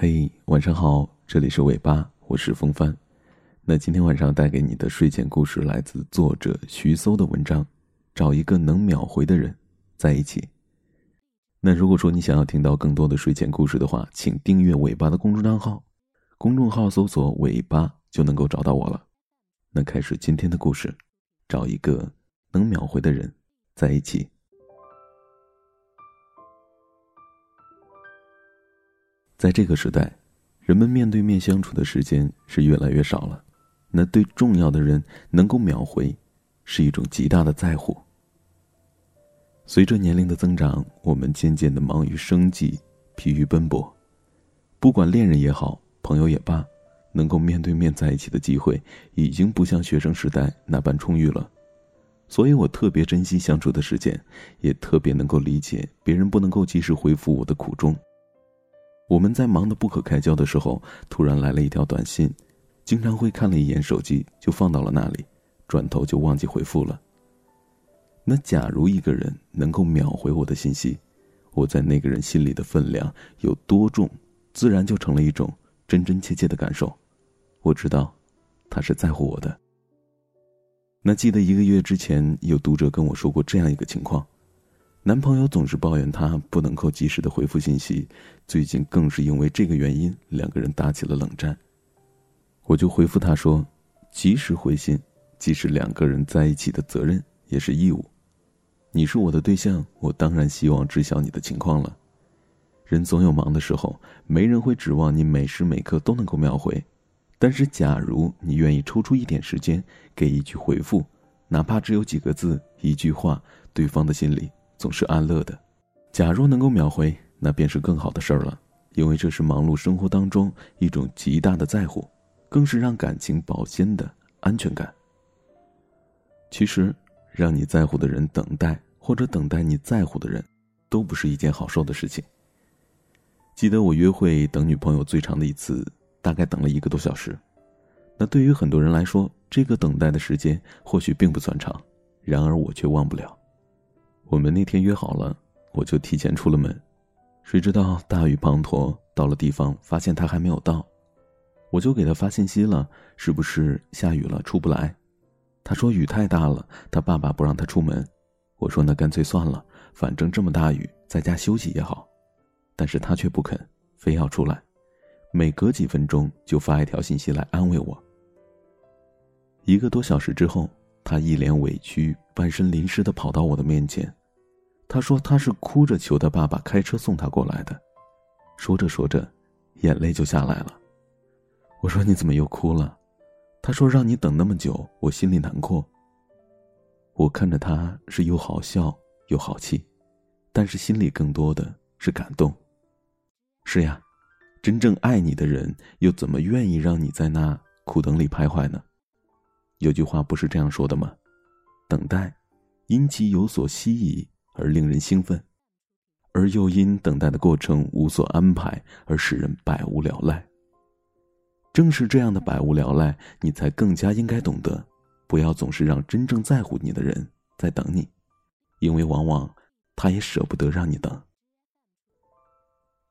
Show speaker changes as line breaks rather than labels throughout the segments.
嘿，晚上好，这里是尾巴，我是风帆。那今天晚上带给你的睡前故事来自作者徐搜的文章，《找一个能秒回的人在一起》。那如果说你想要听到更多的睡前故事的话，请订阅尾巴的公众账号，公众号搜索“尾巴”就能够找到我了。那开始今天的故事，找一个能秒回的人在一起。在这个时代，人们面对面相处的时间是越来越少了。那对重要的人能够秒回，是一种极大的在乎。随着年龄的增长，我们渐渐的忙于生计，疲于奔波。不管恋人也好，朋友也罢，能够面对面在一起的机会，已经不像学生时代那般充裕了。所以我特别珍惜相处的时间，也特别能够理解别人不能够及时回复我的苦衷。我们在忙得不可开交的时候，突然来了一条短信，经常会看了一眼手机就放到了那里，转头就忘记回复了。那假如一个人能够秒回我的信息，我在那个人心里的分量有多重，自然就成了一种真真切切的感受。我知道，他是在乎我的。那记得一个月之前，有读者跟我说过这样一个情况。男朋友总是抱怨她不能够及时的回复信息，最近更是因为这个原因，两个人打起了冷战。我就回复他说：“及时回信，既是两个人在一起的责任，也是义务。你是我的对象，我当然希望知晓你的情况了。人总有忙的时候，没人会指望你每时每刻都能够秒回。但是，假如你愿意抽出一点时间，给一句回复，哪怕只有几个字、一句话，对方的心里。”总是安乐的，假若能够秒回，那便是更好的事儿了，因为这是忙碌生活当中一种极大的在乎，更是让感情保鲜的安全感。其实，让你在乎的人等待，或者等待你在乎的人，都不是一件好受的事情。记得我约会等女朋友最长的一次，大概等了一个多小时，那对于很多人来说，这个等待的时间或许并不算长，然而我却忘不了。我们那天约好了，我就提前出了门，谁知道大雨滂沱，到了地方发现他还没有到，我就给他发信息了，是不是下雨了出不来？他说雨太大了，他爸爸不让他出门。我说那干脆算了，反正这么大雨，在家休息也好。但是他却不肯，非要出来，每隔几分钟就发一条信息来安慰我。一个多小时之后，他一脸委屈，半身淋湿的跑到我的面前。他说他是哭着求他爸爸开车送他过来的，说着说着，眼泪就下来了。我说你怎么又哭了？他说让你等那么久，我心里难过。我看着他是又好笑又好气，但是心里更多的是感动。是呀，真正爱你的人又怎么愿意让你在那苦等里徘徊呢？有句话不是这样说的吗？等待，因其有所希冀。而令人兴奋，而又因等待的过程无所安排而使人百无聊赖。正是这样的百无聊赖，你才更加应该懂得，不要总是让真正在乎你的人在等你，因为往往他也舍不得让你等。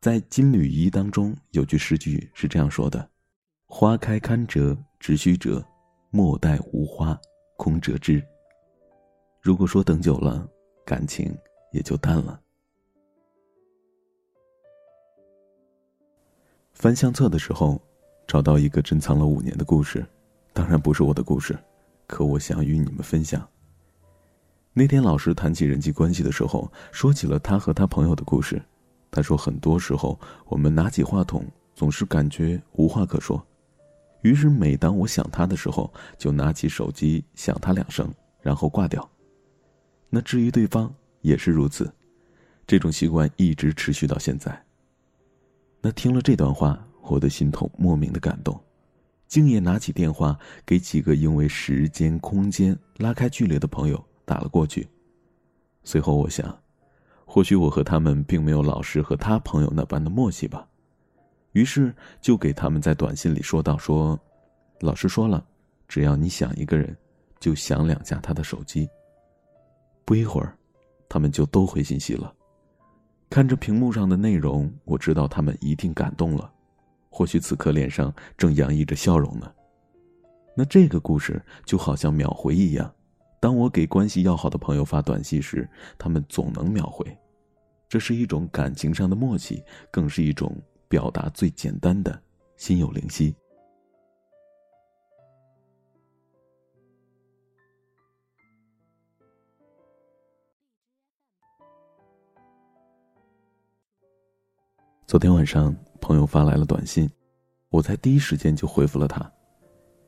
在《金缕衣》当中有句诗句是这样说的：“花开堪折直须折，莫待无花空折枝。”如果说等久了，感情也就淡了。翻相册的时候，找到一个珍藏了五年的故事，当然不是我的故事，可我想与你们分享。那天老师谈起人际关系的时候，说起了他和他朋友的故事。他说，很多时候我们拿起话筒，总是感觉无话可说，于是每当我想他的时候，就拿起手机响他两声，然后挂掉。那至于对方也是如此，这种习惯一直持续到现在。那听了这段话，我的心头莫名的感动，竟也拿起电话给几个因为时间、空间拉开距离的朋友打了过去。随后我想，或许我和他们并没有老师和他朋友那般的默契吧，于是就给他们在短信里说道：“说，老师说了，只要你想一个人，就响两下他的手机。”不一会儿，他们就都回信息了。看着屏幕上的内容，我知道他们一定感动了，或许此刻脸上正洋溢着笑容呢。那这个故事就好像秒回一样，当我给关系要好的朋友发短信时，他们总能秒回。这是一种感情上的默契，更是一种表达最简单的心有灵犀。昨天晚上，朋友发来了短信，我在第一时间就回复了他，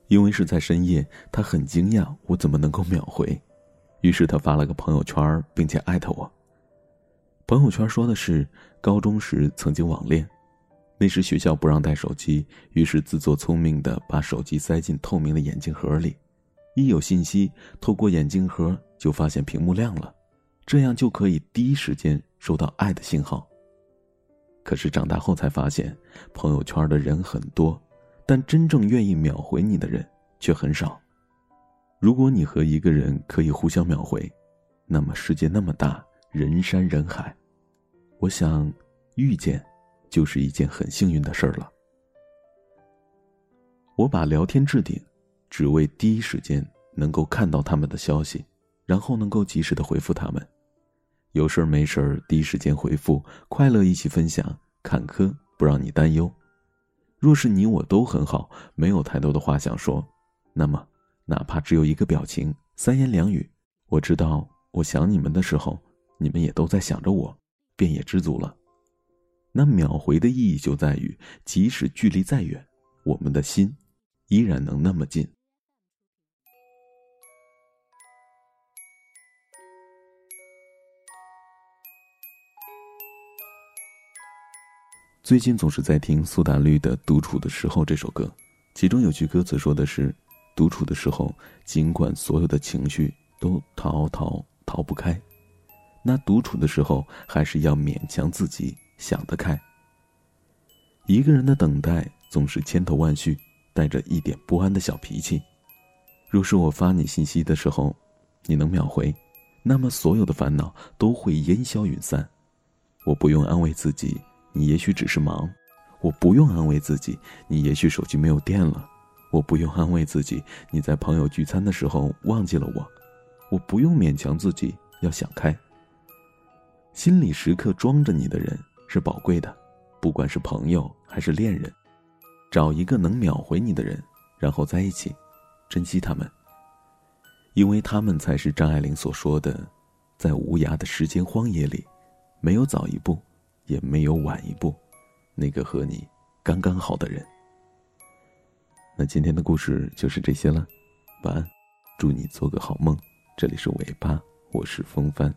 因为是在深夜，他很惊讶我怎么能够秒回，于是他发了个朋友圈，并且艾特我。朋友圈说的是高中时曾经网恋，那时学校不让带手机，于是自作聪明的把手机塞进透明的眼镜盒里，一有信息透过眼镜盒就发现屏幕亮了，这样就可以第一时间收到爱的信号。可是长大后才发现，朋友圈的人很多，但真正愿意秒回你的人却很少。如果你和一个人可以互相秒回，那么世界那么大，人山人海，我想遇见就是一件很幸运的事儿了。我把聊天置顶，只为第一时间能够看到他们的消息，然后能够及时的回复他们。有事儿没事儿，第一时间回复，快乐一起分享，坎坷不让你担忧。若是你我都很好，没有太多的话想说，那么哪怕只有一个表情、三言两语，我知道我想你们的时候，你们也都在想着我，便也知足了。那秒回的意义就在于，即使距离再远，我们的心依然能那么近。最近总是在听苏打绿的《独处的时候》这首歌，其中有句歌词说的是：“独处的时候，尽管所有的情绪都逃逃逃不开，那独处的时候还是要勉强自己想得开。”一个人的等待总是千头万绪，带着一点不安的小脾气。若是我发你信息的时候，你能秒回，那么所有的烦恼都会烟消云散。我不用安慰自己。你也许只是忙，我不用安慰自己；你也许手机没有电了，我不用安慰自己；你在朋友聚餐的时候忘记了我，我不用勉强自己要想开。心里时刻装着你的人是宝贵的，不管是朋友还是恋人，找一个能秒回你的人，然后在一起，珍惜他们，因为他们才是张爱玲所说的，在无涯的时间荒野里，没有早一步。也没有晚一步，那个和你刚刚好的人。那今天的故事就是这些了，晚安，祝你做个好梦。这里是尾巴，我是风帆。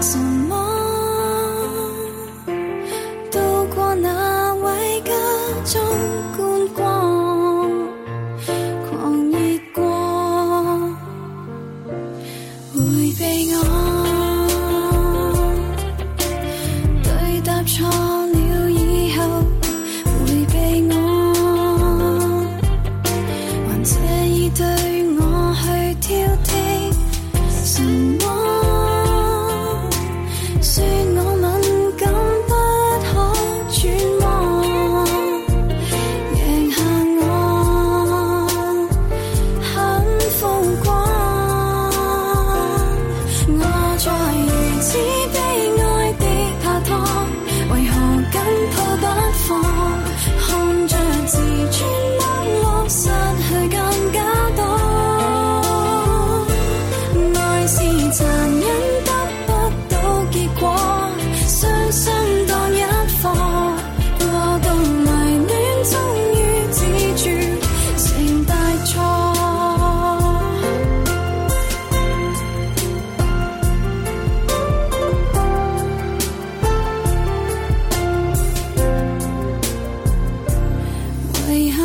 什么？I